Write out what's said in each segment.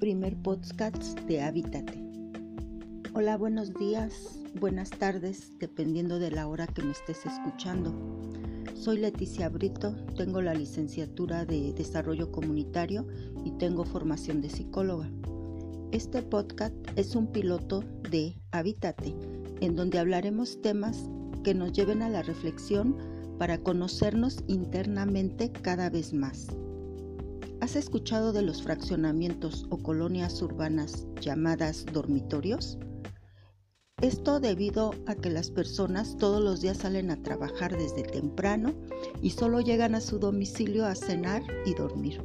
primer podcast de Hábitate. Hola, buenos días, buenas tardes, dependiendo de la hora que me estés escuchando. Soy Leticia Brito, tengo la licenciatura de Desarrollo Comunitario y tengo formación de psicóloga. Este podcast es un piloto de Hábitate, en donde hablaremos temas que nos lleven a la reflexión para conocernos internamente cada vez más. ¿Has escuchado de los fraccionamientos o colonias urbanas llamadas dormitorios? Esto debido a que las personas todos los días salen a trabajar desde temprano y solo llegan a su domicilio a cenar y dormir.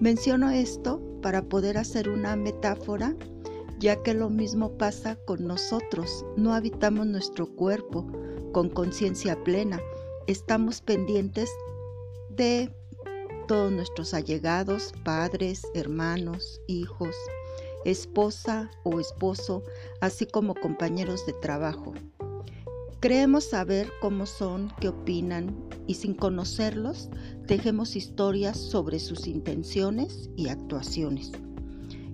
Menciono esto para poder hacer una metáfora, ya que lo mismo pasa con nosotros. No habitamos nuestro cuerpo con conciencia plena. Estamos pendientes de todos nuestros allegados, padres, hermanos, hijos, esposa o esposo, así como compañeros de trabajo. Creemos saber cómo son, qué opinan y sin conocerlos tejemos historias sobre sus intenciones y actuaciones.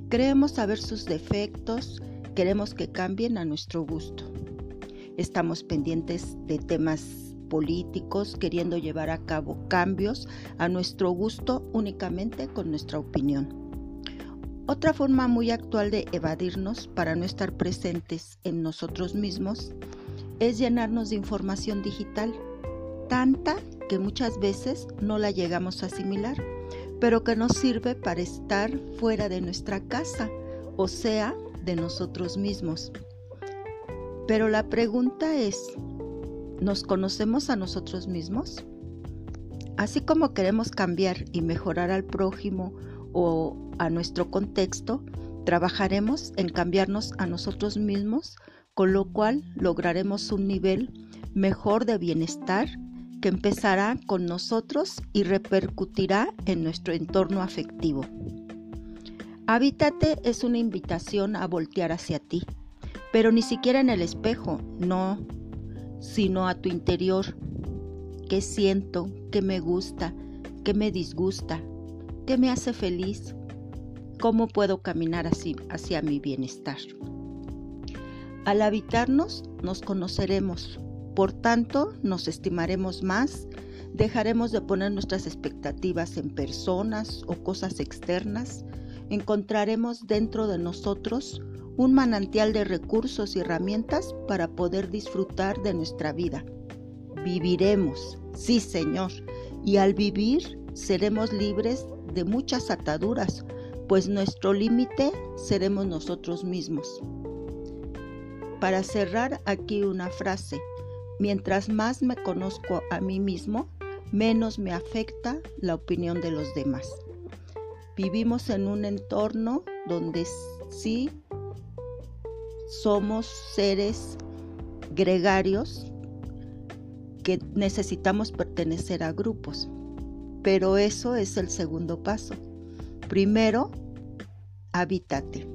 Creemos saber sus defectos, queremos que cambien a nuestro gusto. Estamos pendientes de temas políticos queriendo llevar a cabo cambios a nuestro gusto únicamente con nuestra opinión. Otra forma muy actual de evadirnos para no estar presentes en nosotros mismos es llenarnos de información digital, tanta que muchas veces no la llegamos a asimilar, pero que nos sirve para estar fuera de nuestra casa, o sea, de nosotros mismos. Pero la pregunta es, ¿Nos conocemos a nosotros mismos? Así como queremos cambiar y mejorar al prójimo o a nuestro contexto, trabajaremos en cambiarnos a nosotros mismos, con lo cual lograremos un nivel mejor de bienestar que empezará con nosotros y repercutirá en nuestro entorno afectivo. Habítate es una invitación a voltear hacia ti, pero ni siquiera en el espejo, no sino a tu interior. ¿Qué siento? ¿Qué me gusta? ¿Qué me disgusta? ¿Qué me hace feliz? ¿Cómo puedo caminar así hacia mi bienestar? Al habitarnos nos conoceremos, por tanto nos estimaremos más, dejaremos de poner nuestras expectativas en personas o cosas externas, encontraremos dentro de nosotros un manantial de recursos y herramientas para poder disfrutar de nuestra vida. Viviremos, sí Señor, y al vivir seremos libres de muchas ataduras, pues nuestro límite seremos nosotros mismos. Para cerrar aquí una frase, mientras más me conozco a mí mismo, menos me afecta la opinión de los demás. Vivimos en un entorno donde sí somos seres gregarios que necesitamos pertenecer a grupos. Pero eso es el segundo paso. Primero, habítate.